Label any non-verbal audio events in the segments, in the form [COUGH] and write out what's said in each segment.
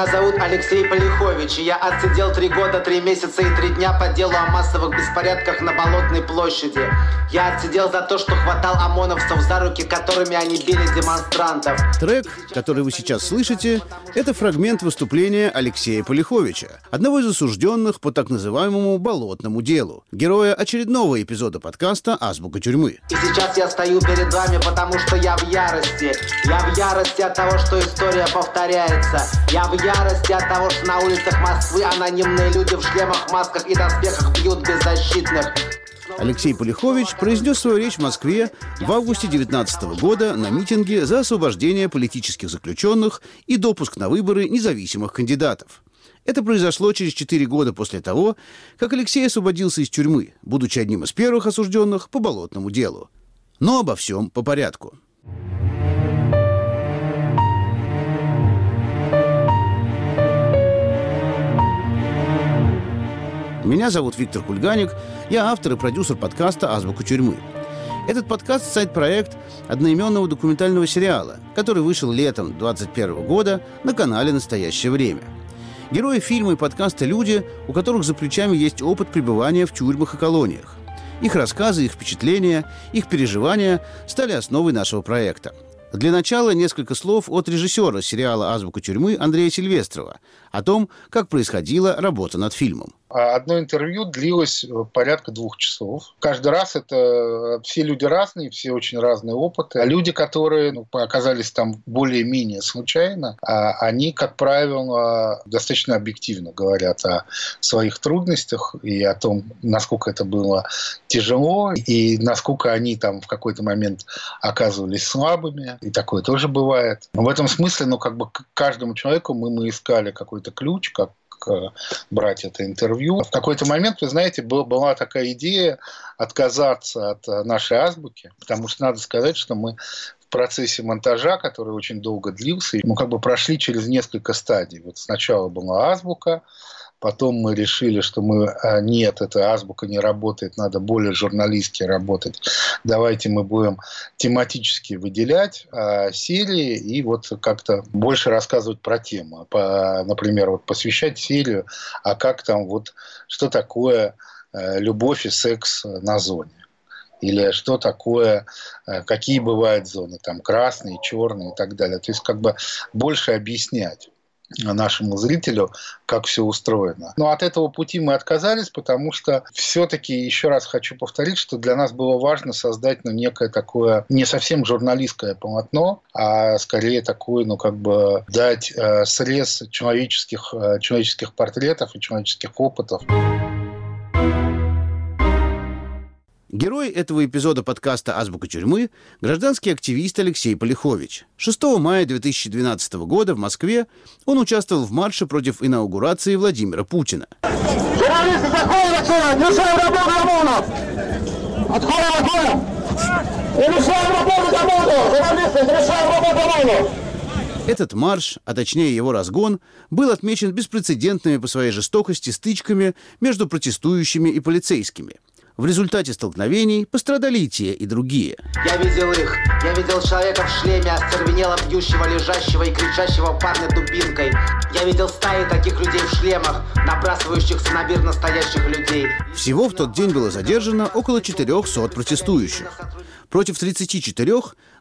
Меня зовут Алексей Полихович, и я отсидел три года, три месяца и три дня по делу о массовых беспорядках на Болотной площади. Я отсидел за то, что хватал ОМОНовцев за руки, которыми они били демонстрантов. Трек, который вы сейчас слышите, это фрагмент выступления Алексея Полиховича, одного из осужденных по так называемому «болотному делу», героя очередного эпизода подкаста «Азбука тюрьмы». И сейчас я стою перед вами, потому что я в ярости. Я в ярости от того, что история повторяется. Я в ярости от того, что на улицах Москвы анонимные люди в шлемах, масках и доспехах бьют беззащитных. Алексей Полихович произнес свою речь в Москве в августе 2019 года на митинге за освобождение политических заключенных и допуск на выборы независимых кандидатов. Это произошло через четыре года после того, как Алексей освободился из тюрьмы, будучи одним из первых осужденных по болотному делу. Но обо всем по порядку. Меня зовут Виктор Кульганик, я автор и продюсер подкаста «Азбука тюрьмы». Этот подкаст – сайт-проект одноименного документального сериала, который вышел летом 2021 года на канале «Настоящее время». Герои фильма и подкаста – люди, у которых за плечами есть опыт пребывания в тюрьмах и колониях. Их рассказы, их впечатления, их переживания стали основой нашего проекта – для начала несколько слов от режиссера сериала «Азбука тюрьмы» Андрея Сильвестрова о том, как происходила работа над фильмом. Одно интервью длилось э, порядка двух часов. Каждый раз это э, все люди разные, все очень разные опыты. А люди, которые ну, оказались там более-менее случайно, а они, как правило, достаточно объективно говорят о своих трудностях и о том, насколько это было тяжело, и насколько они там в какой-то момент оказывались слабыми. И такое тоже бывает. В этом смысле, ну, как бы каждому человеку мы, мы искали какой-то ключ, как Э, брать это интервью. В какой-то момент, вы знаете, была такая идея отказаться от э, нашей азбуки, потому что надо сказать, что мы в процессе монтажа, который очень долго длился, мы как бы прошли через несколько стадий. Вот сначала была азбука, Потом мы решили, что мы а, нет, эта азбука не работает, надо более журналистски работать. Давайте мы будем тематически выделять а, серии и вот как-то больше рассказывать про тему. По, например, вот посвящать серию, а как там вот, что такое а, любовь и секс на зоне или что такое, а, какие бывают зоны, там красные, черные и так далее. То есть как бы больше объяснять нашему зрителю, как все устроено. Но от этого пути мы отказались, потому что все-таки, еще раз хочу повторить, что для нас было важно создать ну, некое такое не совсем журналистское полотно, а скорее такое, ну, как бы дать э, срез человеческих, э, человеческих портретов и человеческих опытов. Герой этого эпизода подкаста «Азбука тюрьмы» – гражданский активист Алексей Полихович. 6 мая 2012 года в Москве он участвовал в марше против инаугурации Владимира Путина. Журналисты, заходят отсюда! Мешаем работу ОМОНов! Отходим, отходим! И мешаем работу ОМОНу! Журналисты, мешаем работу ОМОНу! Этот марш, а точнее его разгон, был отмечен беспрецедентными по своей жестокости стычками между протестующими и полицейскими – в результате столкновений пострадали и те, и другие. Я видел их. Я видел человека в шлеме, остервенело бьющего, лежащего и кричащего парня дубинкой. Я видел стаи таких людей в шлемах, набрасывающихся на мир настоящих людей. Всего в тот день было задержано около 400 протестующих. Против 34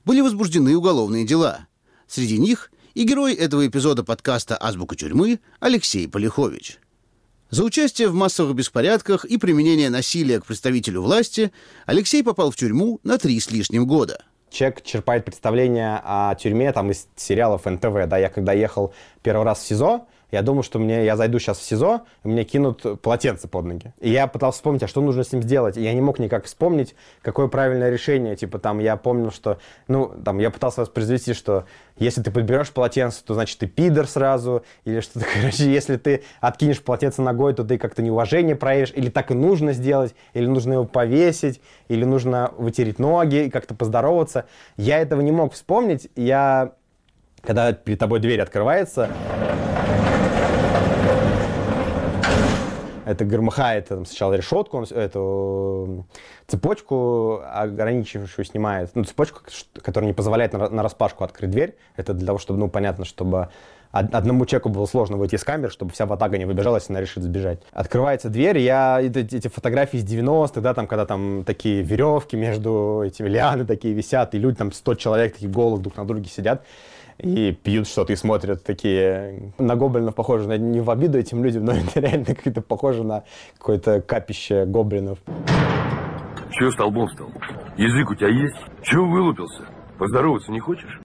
были возбуждены уголовные дела. Среди них и герой этого эпизода подкаста «Азбука тюрьмы» Алексей Полихович. За участие в массовых беспорядках и применение насилия к представителю власти Алексей попал в тюрьму на три с лишним года. Человек черпает представление о тюрьме там, из сериалов НТВ. Да, я когда ехал первый раз в СИЗО, я думал, что мне, я зайду сейчас в СИЗО, и мне кинут полотенце под ноги. И я пытался вспомнить, а что нужно с ним сделать. И я не мог никак вспомнить, какое правильное решение. Типа там я помнил, что, ну, там я пытался воспроизвести, что если ты подберешь полотенце, то значит ты пидор сразу, или что-то, [LAUGHS] короче, если ты откинешь полотенце ногой, то ты как-то неуважение проявишь, или так и нужно сделать, или нужно его повесить, или нужно вытереть ноги и как-то поздороваться. Я этого не мог вспомнить. Я, когда перед тобой дверь открывается, это громыхает там, сначала решетку, он эту цепочку ограничивающую снимает, ну, цепочку, которая не позволяет на, на распашку открыть дверь. Это для того, чтобы, ну, понятно, чтобы одному человеку было сложно выйти из камер, чтобы вся ватага не выбежалась, и она решит сбежать. Открывается дверь, я эти, эти фотографии из 90-х, да, там, когда там такие веревки между этими лианы такие висят, и люди, там, 100 человек такие голых друг на друге сидят и пьют что-то и смотрят такие на гоблинов похоже на не в обиду этим людям, но [LAUGHS] это реально как-то похоже на какое-то капище гоблинов. Чего столбом стал? Язык у тебя есть? Чего вылупился? Поздороваться не хочешь?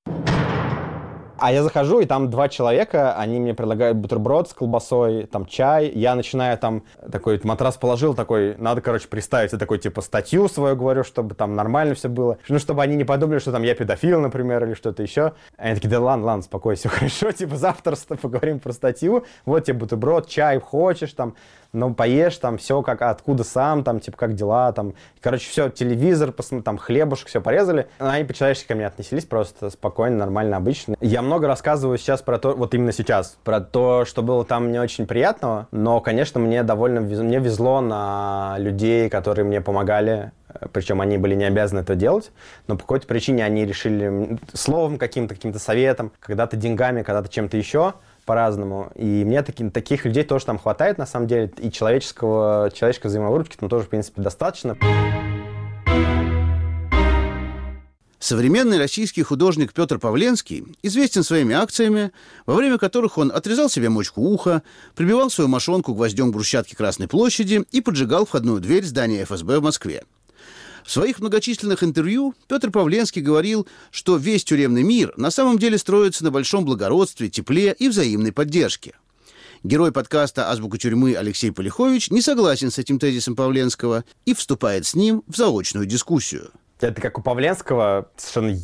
А я захожу, и там два человека, они мне предлагают бутерброд с колбасой, там чай. Я начинаю там, такой матрас положил, такой, надо, короче, представить, я такой, типа, статью свою говорю, чтобы там нормально все было. Ну, чтобы они не подумали, что там я педофил, например, или что-то еще. Они такие, да ладно, ладно, спокойно, все [LAUGHS] хорошо, типа, завтра поговорим про статью. Вот тебе бутерброд, чай хочешь, там, ну, поешь, там, все как, откуда сам, там, типа, как дела, там, короче, все, телевизор, там, хлебушек, все порезали. Они по-человечески ко мне отнеслись просто спокойно, нормально, обычно. Я много рассказываю сейчас про то, вот именно сейчас, про то, что было там не очень приятного, но, конечно, мне довольно, мне везло на людей, которые мне помогали, причем они были не обязаны это делать, но по какой-то причине они решили словом каким-то, каким-то советом, когда-то деньгами, когда-то чем-то еще, по-разному. И мне таки, таких людей тоже там хватает, на самом деле, и человеческого, человеческой взаимовыручки там тоже, в принципе, достаточно. Современный российский художник Петр Павленский известен своими акциями, во время которых он отрезал себе мочку уха, прибивал свою мошонку гвоздем брусчатки Красной площади и поджигал входную дверь здания ФСБ в Москве. В своих многочисленных интервью Петр Павленский говорил, что весь тюремный мир на самом деле строится на большом благородстве, тепле и взаимной поддержке. Герой подкаста «Азбука тюрьмы» Алексей Полихович не согласен с этим тезисом Павленского и вступает с ним в заочную дискуссию. Это как у Павленского совершенно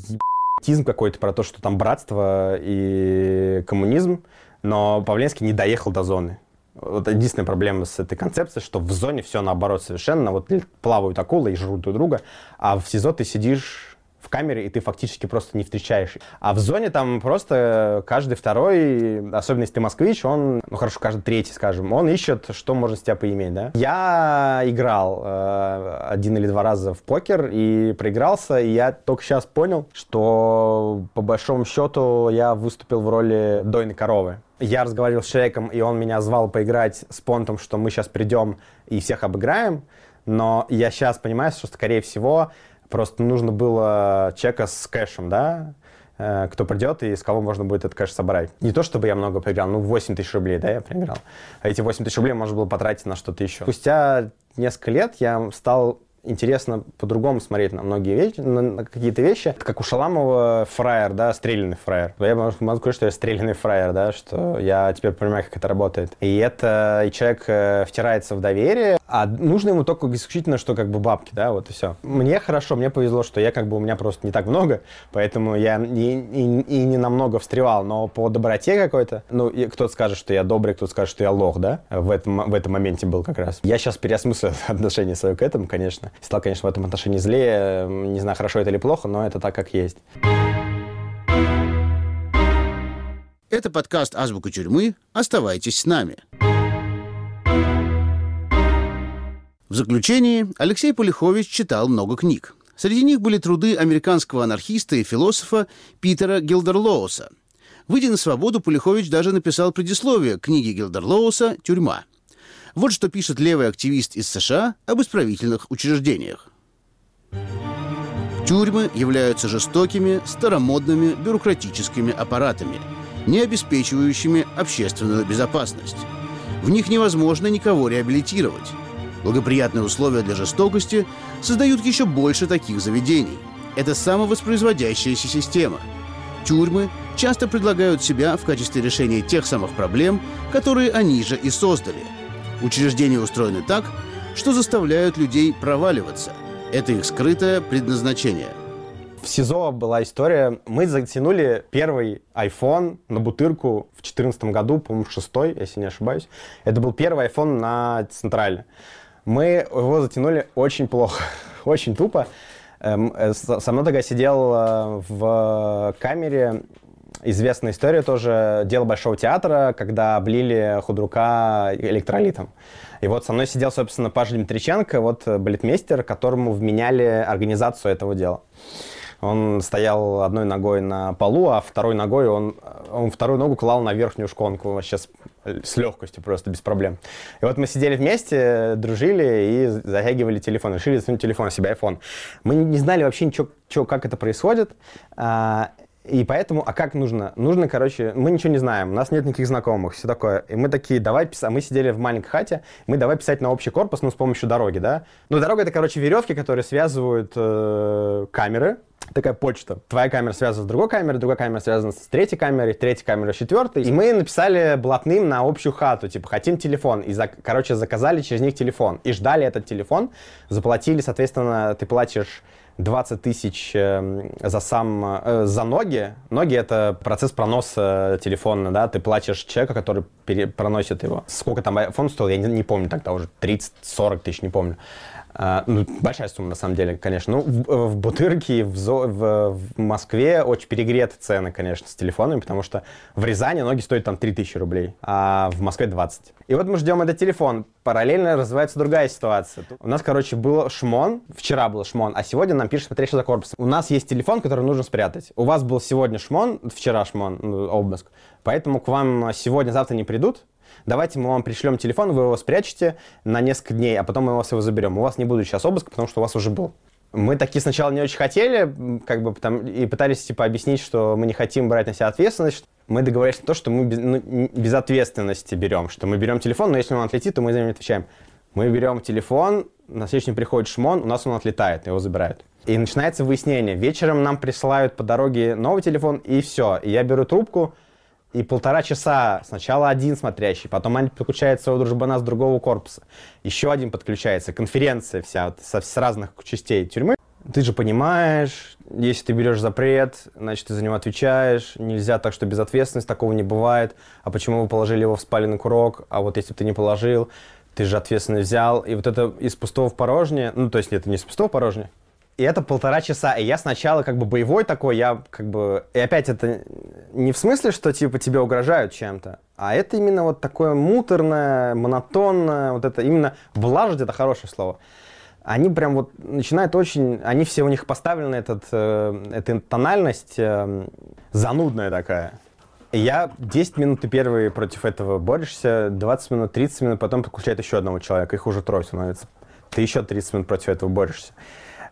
ебатизм какой-то про то, что там братство и коммунизм, но Павленский не доехал до зоны. Вот единственная проблема с этой концепцией, что в зоне все наоборот совершенно. Вот плавают акулы и жрут друг друга, а в СИЗО ты сидишь в камере, и ты фактически просто не встречаешь. А в зоне там просто каждый второй, особенно если ты москвич, он, ну хорошо, каждый третий, скажем, он ищет, что можно с тебя поиметь, да. Я играл э, один или два раза в покер и проигрался, и я только сейчас понял, что по большому счету я выступил в роли дойной коровы я разговаривал с человеком, и он меня звал поиграть с понтом, что мы сейчас придем и всех обыграем, но я сейчас понимаю, что, скорее всего, просто нужно было человека с кэшем, да, э, кто придет и с кого можно будет этот кэш собрать. Не то, чтобы я много проиграл, ну, 8 тысяч рублей, да, я проиграл. А эти 8 тысяч рублей можно было потратить на что-то еще. Спустя несколько лет я стал интересно по-другому смотреть на многие вещи, на, на какие-то вещи. Это как у Шаламова фраер, да, стрелянный фраер. Я могу, сказать, что я стрелянный фраер, да, что я теперь понимаю, как это работает. И это, и человек э, втирается в доверие, а нужно ему только исключительно, что как бы бабки, да, вот и все. Мне хорошо, мне повезло, что я как бы у меня просто не так много, поэтому я и, и, и не намного встревал, но по доброте какой-то, ну, кто-то скажет, что я добрый, кто-то скажет, что я лох, да, в этом, в этом моменте был как раз. Я сейчас переосмыслил [LAUGHS] отношение свое к этому, конечно, Стал, конечно, в этом отношении злее. Не знаю, хорошо это или плохо, но это так, как есть. Это подкаст «Азбука тюрьмы». Оставайтесь с нами. В заключении Алексей Полихович читал много книг. Среди них были труды американского анархиста и философа Питера Гилдерлоуса. Выйдя на свободу, Полихович даже написал предисловие книги Гилдерлоуса «Тюрьма». Вот что пишет левый активист из США об исправительных учреждениях. Тюрьмы являются жестокими, старомодными бюрократическими аппаратами, не обеспечивающими общественную безопасность. В них невозможно никого реабилитировать. Благоприятные условия для жестокости создают еще больше таких заведений. Это самовоспроизводящаяся система. Тюрьмы часто предлагают себя в качестве решения тех самых проблем, которые они же и создали – Учреждения устроены так, что заставляют людей проваливаться. Это их скрытое предназначение. В СИЗО была история. Мы затянули первый iPhone на бутырку в 2014 году, по-моему, шестой, если не ошибаюсь. Это был первый iPhone на Централе. Мы его затянули очень плохо, [LAUGHS] очень тупо. Эм, э, со мной тогда сидел э, в камере известная история тоже, дело Большого театра, когда облили худрука электролитом. И вот со мной сидел, собственно, Паша Дмитриченко, вот балетмейстер, которому вменяли организацию этого дела. Он стоял одной ногой на полу, а второй ногой он, он вторую ногу клал на верхнюю шконку вообще с, с легкостью, просто без проблем. И вот мы сидели вместе, дружили и затягивали телефон. Решили засунуть телефон на себя, iPhone. Мы не знали вообще ничего, что, как это происходит. А, и поэтому, а как нужно? Нужно, короче, мы ничего не знаем, у нас нет никаких знакомых, все такое. И мы такие, давай писать, мы сидели в маленькой хате, мы давай писать на общий корпус, ну, с помощью дороги, да? Ну, дорога это, короче, веревки, которые связывают э, камеры, такая почта. Твоя камера связана с другой камерой, другая камера связана с третьей камерой, третья камера с четвертой. И мы написали блатным на общую хату, типа, хотим телефон. И, за, короче, заказали через них телефон. И ждали этот телефон, заплатили, соответственно, ты платишь 20 тысяч э, за сам, э, за ноги. Ноги — это процесс проноса телефона, да, ты платишь человека, который пере, проносит его. Сколько там iPhone стоил, я не, не помню тогда уже, 30-40 тысяч, не помню. А, ну, большая сумма, на самом деле, конечно. Ну, в, в Бутырке, в, Зо, в, в Москве очень перегреты цены, конечно, с телефонами, потому что в Рязани ноги стоят там 3000 рублей, а в Москве 20. И вот мы ждем этот телефон. Параллельно развивается другая ситуация. У нас, короче, был шмон, вчера был шмон, а сегодня нам пишет смотрящий за корпусом. У нас есть телефон, который нужно спрятать. У вас был сегодня шмон, вчера шмон, ну, обыск, поэтому к вам сегодня-завтра не придут, давайте мы вам пришлем телефон, вы его спрячете на несколько дней, а потом мы вас его заберем. У вас не будет сейчас обыска, потому что у вас уже был. Мы такие сначала не очень хотели, как бы там, и пытались типа объяснить, что мы не хотим брать на себя ответственность. Мы договорились на то, что мы без, ну, без ответственности берем, что мы берем телефон, но если он отлетит, то мы за него отвечаем. Мы берем телефон, на следующий день приходит шмон, у нас он отлетает, его забирают. И начинается выяснение. Вечером нам присылают по дороге новый телефон, и все. И я беру трубку, и полтора часа сначала один смотрящий, потом они подключают своего дружбана с другого корпуса, еще один подключается, конференция вся вот, со, с разных частей тюрьмы. Ты же понимаешь, если ты берешь запрет, значит, ты за него отвечаешь. Нельзя так, что без ответственности такого не бывает. А почему вы положили его в спаленный курок? А вот если бы ты не положил, ты же ответственность взял. И вот это из пустого в порожнее, ну, то есть это не из пустого в порожнее, и это полтора часа. И я сначала как бы боевой такой, я как бы... И опять это не в смысле, что типа тебе угрожают чем-то, а это именно вот такое муторное, монотонное, вот это именно влажить, это хорошее слово. Они прям вот начинают очень... Они все у них поставлены, этот, э, эта тональность э, занудная такая. И я 10 минут ты первый против этого борешься, 20 минут, 30 минут, потом подключает еще одного человека, их уже трое становится. Ты еще 30 минут против этого борешься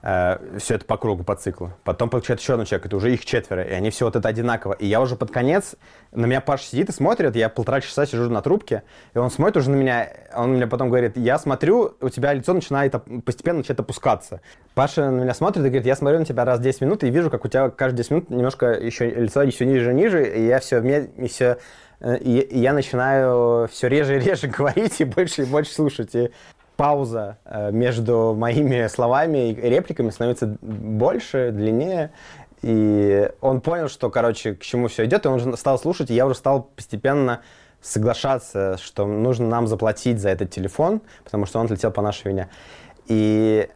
э, все это по кругу, по циклу. Потом подключает еще один человек, это уже их четверо, и они все вот это одинаково. И я уже под конец, на меня Паша сидит и смотрит, я полтора часа сижу на трубке, и он смотрит уже на меня, он мне потом говорит, я смотрю, у тебя лицо начинает постепенно начинает опускаться. Паша на меня смотрит и говорит, я смотрю на тебя раз 10 минут и вижу, как у тебя каждые 10 минут немножко еще лицо еще ниже ниже, и я все, и все э, и я начинаю все реже и реже [LAUGHS] говорить и больше и больше слушать. И пауза э, между моими [LAUGHS] словами и репликами становится больше, длиннее. И он понял, что, короче, к чему все идет, и он уже стал слушать, и я уже стал постепенно соглашаться, что нужно нам заплатить за этот телефон, потому что он отлетел по нашей вине. И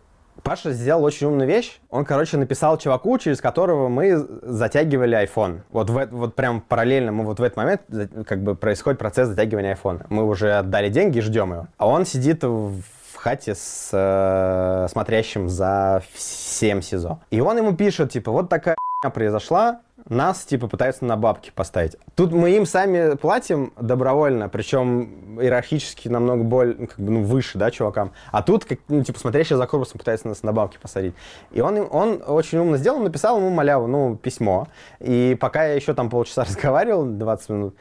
Паша сделал очень умную вещь. Он, короче, написал чуваку, через которого мы затягивали iPhone. Вот, в, вот прям параллельно мы вот в этот момент как бы происходит процесс затягивания iPhone. Мы уже отдали деньги и ждем его. А он сидит в хате с э, смотрящим за всем СИЗО. И он ему пишет, типа, вот такая [LAUGHS] произошла, нас, типа, пытаются на бабки поставить. Тут мы им сами платим добровольно, причем иерархически намного более, ну, как бы, ну, выше, да, чувакам. А тут, как, ну, типа, смотрящий за корпусом пытается нас на бабки посадить. И он, он очень умно сделал, написал ему маляву, ну, письмо. И пока я еще там полчаса [LAUGHS] разговаривал, 20 минут,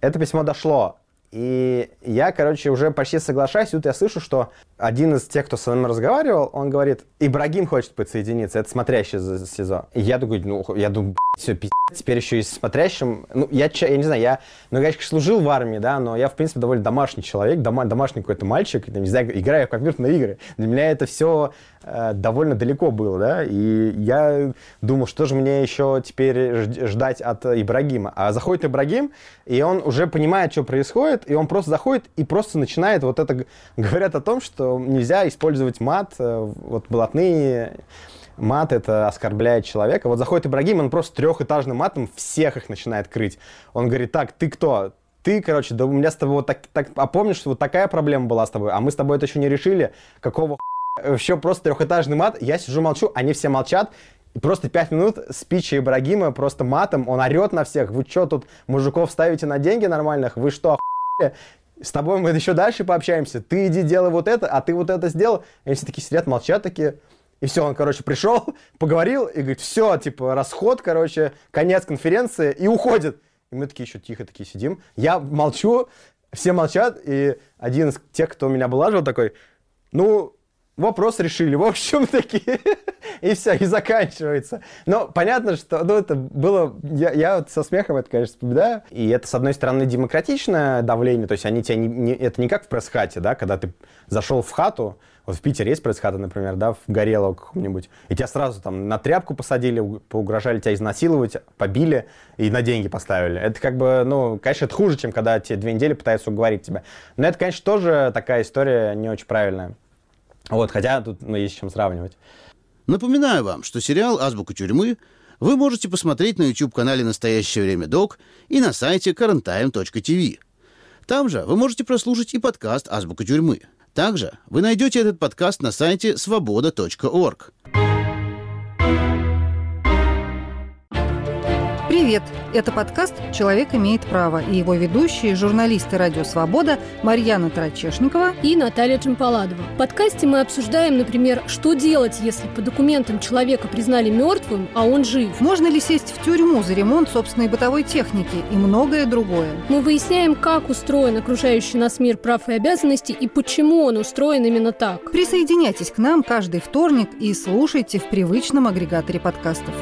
это письмо дошло. И я, короче, уже почти соглашаюсь. И тут я слышу, что один из тех, кто со мной разговаривал, он говорит, Ибрагим хочет подсоединиться, это смотрящий за СИЗО. И я такой, ну, я думаю, все, пиздец, теперь еще и смотрящим. Ну, я, я не знаю, я, ну, я, конечно, служил в армии, да, но я, в принципе, довольно домашний человек, дома, домашний какой-то мальчик, не знаю, играю в компьютерные игры. Для меня это все э, довольно далеко было, да, и я думал, что же мне еще теперь ждать от Ибрагима. А заходит Ибрагим, и он уже понимает, что происходит, и он просто заходит и просто начинает вот это, говорят о том, что нельзя использовать мат, э, вот блатные мат это оскорбляет человека. Вот заходит Ибрагим, он просто трехэтажным матом всех их начинает крыть. Он говорит, так, ты кто? Ты, короче, да у меня с тобой вот так, так а помнишь, что вот такая проблема была с тобой, а мы с тобой это еще не решили? Какого Еще просто трехэтажный мат, я сижу молчу, они все молчат, и просто пять минут спичи Ибрагима просто матом, он орет на всех. Вы что тут мужиков ставите на деньги нормальных? Вы что? С тобой мы еще дальше пообщаемся. Ты иди делай вот это, а ты вот это сделал. И все такие сидят, молчат такие. И все, он, короче, пришел, [LAUGHS] поговорил и говорит, все, типа, расход, короче, конец конференции и уходит. И мы такие еще тихо такие сидим. Я молчу, все молчат, и один из тех, кто меня облаживал, такой, ну, вопрос решили, в общем, такие, [LAUGHS] и все, и заканчивается. Но понятно, что, ну, это было, я, я вот со смехом это, конечно, вспоминаю, и это, с одной стороны, демократичное давление, то есть они тебя, не, не, это не как в пресс-хате, да, когда ты зашел в хату, вот в Питере есть пресс-хата, например, да, в Горелого каком-нибудь, и тебя сразу там на тряпку посадили, поугрожали тебя изнасиловать, побили и на деньги поставили. Это как бы, ну, конечно, это хуже, чем когда тебе две недели пытаются уговорить тебя. Но это, конечно, тоже такая история не очень правильная. Вот, хотя тут ну, есть с чем сравнивать. Напоминаю вам, что сериал «Азбука тюрьмы» вы можете посмотреть на YouTube-канале «Настоящее время док» и на сайте currenttime.tv. Там же вы можете прослушать и подкаст «Азбука тюрьмы». Также вы найдете этот подкаст на сайте свобода.орг. Привет! Это подкаст «Человек имеет право» и его ведущие, журналисты «Радио Свобода» Марьяна Тарачешникова и Наталья Джампаладова. В подкасте мы обсуждаем, например, что делать, если по документам человека признали мертвым, а он жив. Можно ли сесть в тюрьму за ремонт собственной бытовой техники и многое другое. Мы выясняем, как устроен окружающий нас мир прав и обязанностей и почему он устроен именно так. Присоединяйтесь к нам каждый вторник и слушайте в привычном агрегаторе подкастов.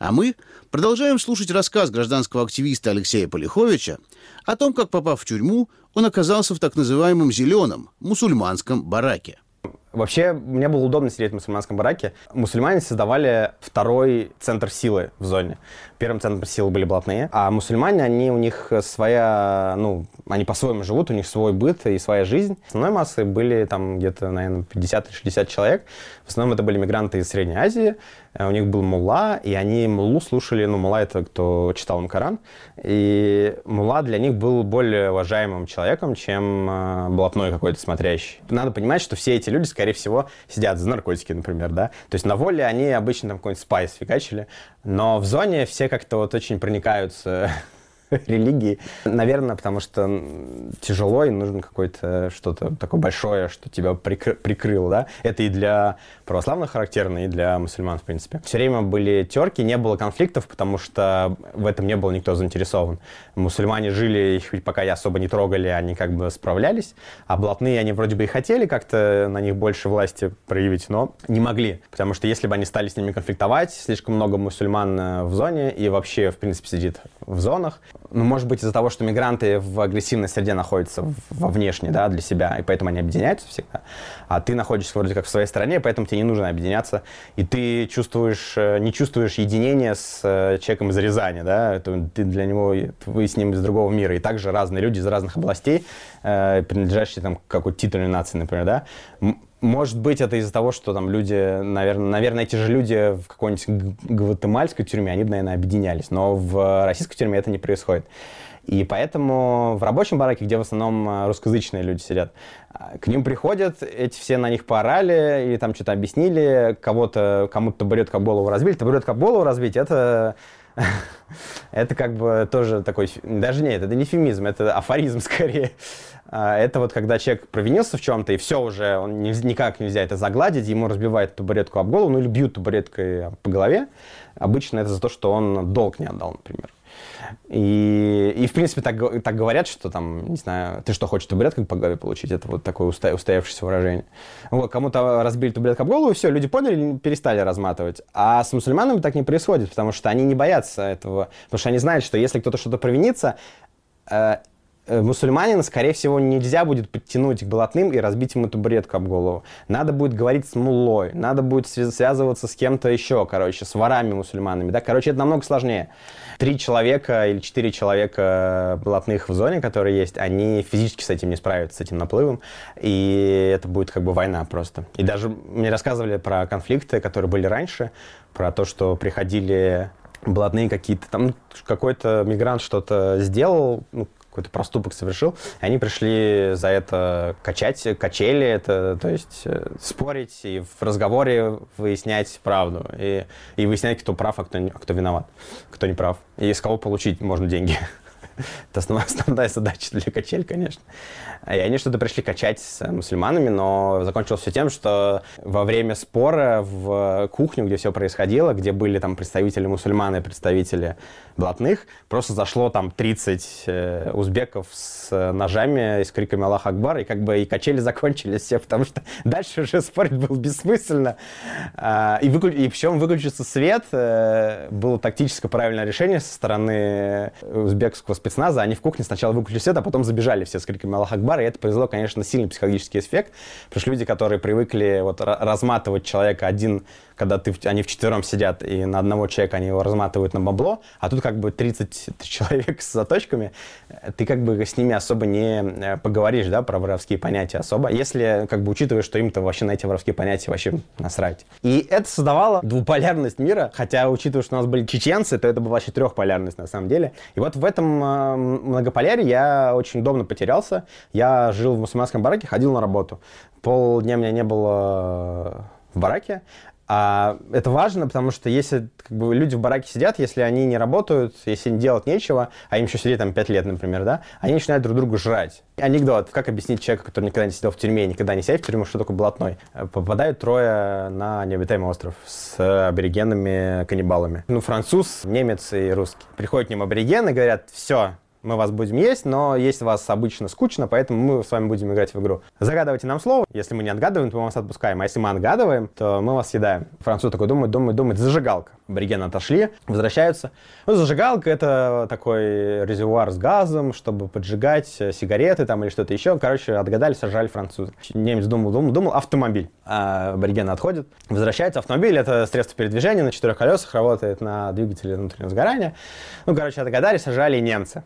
А мы продолжаем слушать рассказ гражданского активиста Алексея Полиховича о том, как, попав в тюрьму, он оказался в так называемом «зеленом» мусульманском бараке. Вообще, мне было удобно сидеть в мусульманском бараке. Мусульмане создавали второй центр силы в зоне. Первым центром силы были блатные, а мусульмане, они у них своя, ну, они по-своему живут, у них свой быт и своя жизнь. Основной массой были там где-то, наверное, 50-60 человек. В основном это были мигранты из Средней Азии. Э, у них был мулла, и они муллу слушали, ну, мулла это кто читал им Коран. И мулла для них был более уважаемым человеком, чем э, блатной какой-то смотрящий. Надо понимать, что все эти люди, скорее всего, сидят за наркотики, например, да. То есть на воле они обычно там какой-нибудь спайс фигачили, но в зоне все как-то вот очень проникаются [LAUGHS] религии. Наверное, потому что тяжело и нужно какое-то что-то такое большое, что тебя прикры- прикрыло, да. Это и для православных характерно, и для мусульман, в принципе. Все время были терки, не было конфликтов, потому что в этом не был никто заинтересован. Мусульмане жили, их пока я особо не трогали, они как бы справлялись, а блатные, они вроде бы и хотели как-то на них больше власти проявить, но не могли, потому что если бы они стали с ними конфликтовать, слишком много мусульман э, в зоне и вообще, в принципе, сидит в зонах, ну, может быть, из-за того, что мигранты в агрессивной среде находятся во внешней, да, для себя, и поэтому они объединяются всегда. А ты находишься вроде как в своей стране, поэтому тебе не нужно объединяться. И ты чувствуешь, э, не чувствуешь единения с э, человеком из Рязани, да, это, ты для него, вы с ним из другого мира. И также разные люди из разных областей, э, принадлежащие там какой-то титульной нации, например, да, может быть, это из-за того, что там люди, наверное, наверное, эти же люди в какой-нибудь гватемальской тюрьме, они бы, наверное, объединялись. Но в российской тюрьме это не происходит. И поэтому в рабочем бараке, где в основном э, русскоязычные люди сидят, э, к ним приходят, эти все на них поорали или там что-то объяснили, кого-то, кому-то табуретку об голову разбили. Табуретку об голову разбить, это [LAUGHS] это как бы тоже такой, даже нет, это не фемизм, это афоризм [LAUGHS] скорее. А, это вот когда человек провинился в чем-то, и все уже, он никак нельзя это загладить, ему разбивают табуретку об голову, ну или бьют табуреткой по голове. Обычно это за то, что он долг не отдал, например. И, и в принципе, так, так говорят, что там, не знаю, ты что, хочешь табуреткой по голове получить? Это вот такое уста, устоявшееся выражение. Вот, кому-то разбили табуретку об голову, все, люди поняли, перестали разматывать. А с мусульманами так не происходит, потому что они не боятся этого. Потому что они знают, что если кто-то что-то провинится, э, э, мусульманина, скорее всего, нельзя будет подтянуть к блатным и разбить ему табуретку об голову. Надо будет говорить с муллой, надо будет связываться с кем-то еще, короче, с ворами мусульманами, да, короче, это намного сложнее. Три человека или четыре человека блатных в зоне, которые есть, они физически с этим не справятся, с этим наплывом, и это будет как бы война просто. И даже мне рассказывали про конфликты, которые были раньше, про то, что приходили блатные какие-то, там какой-то мигрант что-то сделал, ну, какой-то проступок совершил, и они пришли за это качать, качели это, то есть э, спорить и в разговоре выяснять правду, и, и выяснять, кто прав, а кто, а кто виноват, кто не прав, и с кого получить можно деньги. [LAUGHS] Это основная, [LAUGHS] основная задача для качель, конечно. И они что-то пришли качать с мусульманами, но закончилось все тем, что во время спора в кухню, где все происходило, где были там представители мусульман и представители блатных, просто зашло там 30 э, узбеков с ножами и с криками «Аллах Акбар», и как бы и качели [LAUGHS] закончились все, потому что дальше уже спорить было бессмысленно. А, и, выклю... и причем выключиться свет э, было тактически правильное решение со стороны узбекского спецназа. Они в кухне сначала выключили свет, а потом забежали все с криками «Аллах Акбар», и это произвело, конечно, сильный психологический эффект, потому что люди, которые привыкли вот разматывать человека один когда ты, они вчетвером сидят, и на одного человека они его разматывают на бабло, а тут как бы 30 [LAUGHS] человек с заточками, ты как бы с ними особо не э, поговоришь, да, про воровские понятия особо, если как бы учитывая, что им-то вообще на эти воровские понятия вообще насрать. И это создавало двуполярность мира, хотя учитывая, что у нас были чеченцы, то это была вообще трехполярность на самом деле. И вот в этом э, многополярии я очень удобно потерялся. Я жил в мусульманском бараке, ходил на работу. Полдня меня не было в бараке, а это важно, потому что если как бы, люди в бараке сидят, если они не работают, если им делать нечего, а им еще сидеть там 5 лет, например, да, они начинают друг друга жрать. Анекдот. Как объяснить человеку, который никогда не сидел в тюрьме, никогда не сидел в тюрьму, что такое блатной? Попадают трое на необитаемый остров с аборигенами каннибалами. Ну, француз, немец и русский. Приходят к ним аборигены говорят, все, мы вас будем есть, но есть вас обычно скучно, поэтому мы с вами будем играть в игру. Загадывайте нам слово. Если мы не отгадываем, то мы вас отпускаем. А если мы отгадываем, то мы вас съедаем. Француз такой думает, думает, думает. Зажигалка. Аборигены отошли, возвращаются. Ну, зажигалка — это такой резервуар с газом, чтобы поджигать сигареты там или что-то еще. Короче, отгадали, сажали француза. Немец думал, думал, думал. Автомобиль. А аборигены отходят. Возвращается. Автомобиль — это средство передвижения на четырех колесах, работает на двигателе внутреннего сгорания. Ну, короче, отгадали, сажали немцы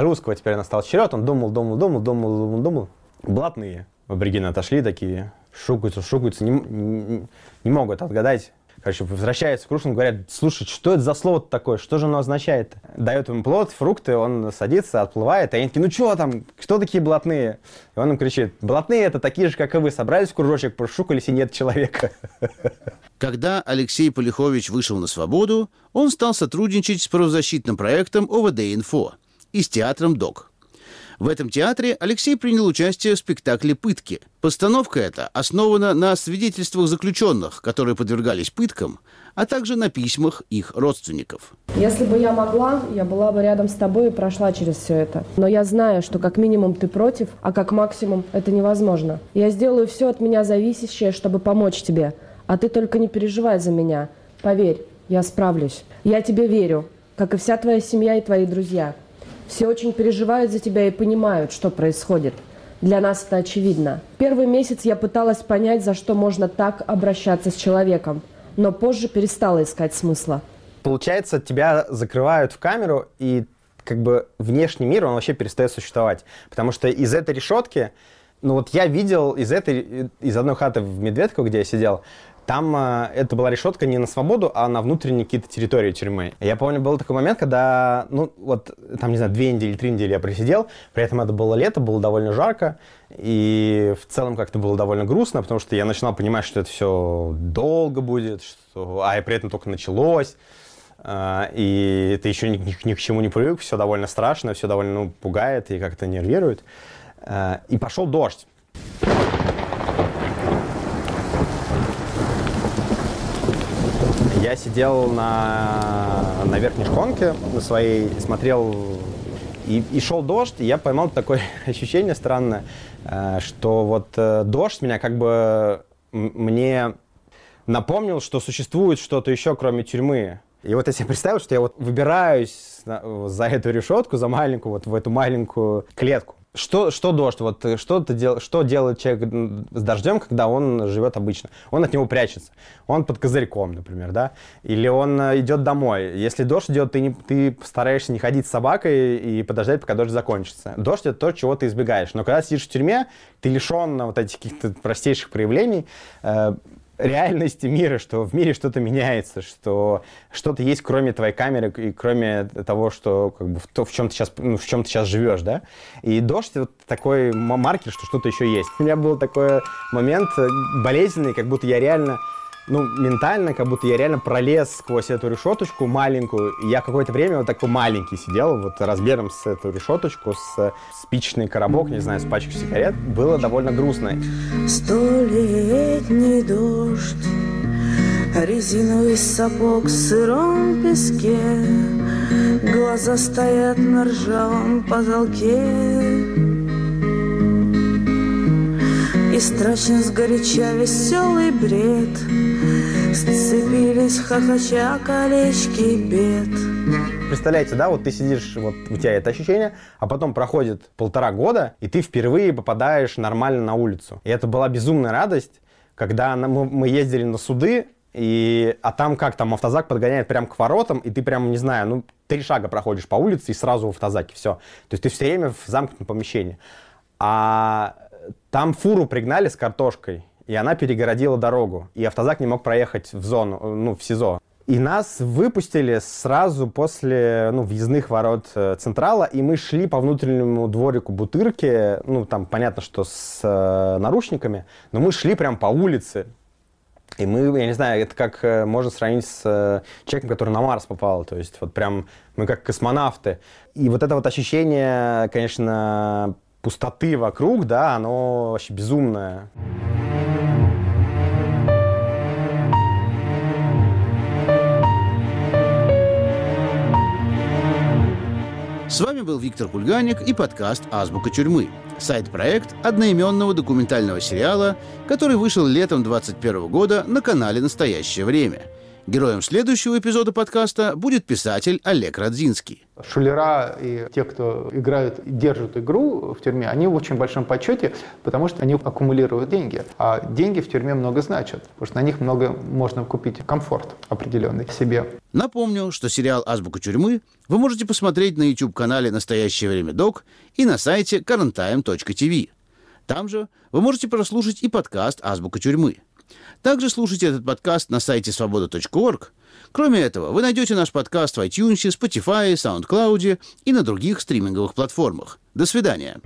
русского теперь настал черед, он думал, думал, думал, думал, думал, думал. Блатные аборигены отошли такие, шукаются, шукаются, не, не, не могут отгадать. Короче, возвращается к русскому, говорят, слушай, что это за слово такое, что же оно означает? Дает им плод, фрукты, он садится, отплывает, а они такие, ну что там, кто такие блатные? И он им кричит, блатные это такие же, как и вы, собрались в кружочек, пошукались и нет человека. Когда Алексей Полихович вышел на свободу, он стал сотрудничать с правозащитным проектом ОВД-Инфо и с театром «Док». В этом театре Алексей принял участие в спектакле «Пытки». Постановка эта основана на свидетельствах заключенных, которые подвергались пыткам, а также на письмах их родственников. Если бы я могла, я была бы рядом с тобой и прошла через все это. Но я знаю, что как минимум ты против, а как максимум это невозможно. Я сделаю все от меня зависящее, чтобы помочь тебе. А ты только не переживай за меня. Поверь, я справлюсь. Я тебе верю, как и вся твоя семья и твои друзья. Все очень переживают за тебя и понимают, что происходит. Для нас это очевидно. Первый месяц я пыталась понять, за что можно так обращаться с человеком, но позже перестала искать смысла. Получается, тебя закрывают в камеру, и как бы внешний мир, он вообще перестает существовать. Потому что из этой решетки, ну вот я видел из этой, из одной хаты в Медведково, где я сидел, там э, это была решетка не на свободу, а на внутренние какие-то территории тюрьмы. Я помню, был такой момент, когда, ну, вот, там, не знаю, две недели, три недели я просидел, при этом это было лето, было довольно жарко, и в целом как-то было довольно грустно, потому что я начинал понимать, что это все долго будет, что... а и при этом только началось, э, и ты еще ни, ни, ни к чему не привык, все довольно страшно, все довольно, ну, пугает и как-то нервирует. Э, и пошел дождь. Я сидел на, на верхней шконке на своей, смотрел, и, и шел дождь, и я поймал такое [LAUGHS] ощущение странное, э, что вот э, дождь меня как бы мне напомнил, что существует что-то еще, кроме тюрьмы. И вот я себе представил, что я вот выбираюсь за эту решетку, за маленькую, вот в эту маленькую клетку. Что, что дождь? Вот э, что, ты дел, что делает человек с дождем, когда он живет обычно? Он от него прячется. Он под козырьком, например, да? Или он э, идет домой. Если дождь идет, ты, не, ты стараешься не ходить с собакой и подождать, пока дождь закончится. Дождь — это то, чего ты избегаешь. Но когда сидишь в тюрьме, ты лишен вот этих каких-то простейших проявлений. Э, реальности мира, что в мире что-то меняется, что что-то есть кроме твоей камеры и кроме того, что как бы в, то, в чем ты сейчас, ну, в чем ты сейчас живешь, да. И дождь вот такой маркер, что что-то еще есть. У меня был такой момент э, болезненный, как будто я реально ну, ментально, как будто я реально пролез сквозь эту решеточку маленькую. И я какое-то время вот такой маленький сидел, вот размером с эту решеточку, с спичный коробок, не знаю, с пачкой сигарет. Было довольно грустно. Столетний дождь, резиновый сапог в сыром песке, глаза стоят на ржавом потолке. И страшен сгоряча веселый бред Сцепились хохоча колечки бед Представляете, да, вот ты сидишь, вот у тебя это ощущение, а потом проходит полтора года, и ты впервые попадаешь нормально на улицу. И это была безумная радость, когда мы ездили на суды, и, а там как там автозак подгоняет прям к воротам, и ты прям, не знаю, ну, три шага проходишь по улице и сразу в автозаке, все. То есть ты все время в замкнутом помещении. А там фуру пригнали с картошкой, и она перегородила дорогу. И автозак не мог проехать в зону, ну, в СИЗО. И нас выпустили сразу после ну, въездных ворот э, Централа, и мы шли по внутреннему дворику Бутырки, ну, там понятно, что с э, наручниками, но мы шли прям по улице. И мы, я не знаю, это как э, можно сравнить с э, человеком, который на Марс попал, то есть вот прям мы как космонавты. И вот это вот ощущение, конечно, пустоты вокруг, да, оно вообще безумное. С вами был Виктор Кульганик и подкаст «Азбука тюрьмы». Сайт-проект одноименного документального сериала, который вышел летом 2021 года на канале «Настоящее время». Героем следующего эпизода подкаста будет писатель Олег Радзинский. Шулера и те, кто играют, держат игру в тюрьме, они в очень большом почете, потому что они аккумулируют деньги. А деньги в тюрьме много значат, потому что на них много можно купить комфорт определенный себе. Напомню, что сериал «Азбука тюрьмы» вы можете посмотреть на YouTube-канале «Настоящее время док» и на сайте currenttime.tv. Там же вы можете прослушать и подкаст «Азбука тюрьмы». Также слушайте этот подкаст на сайте свобода.орг. Кроме этого, вы найдете наш подкаст в iTunes, Spotify, SoundCloud и на других стриминговых платформах. До свидания.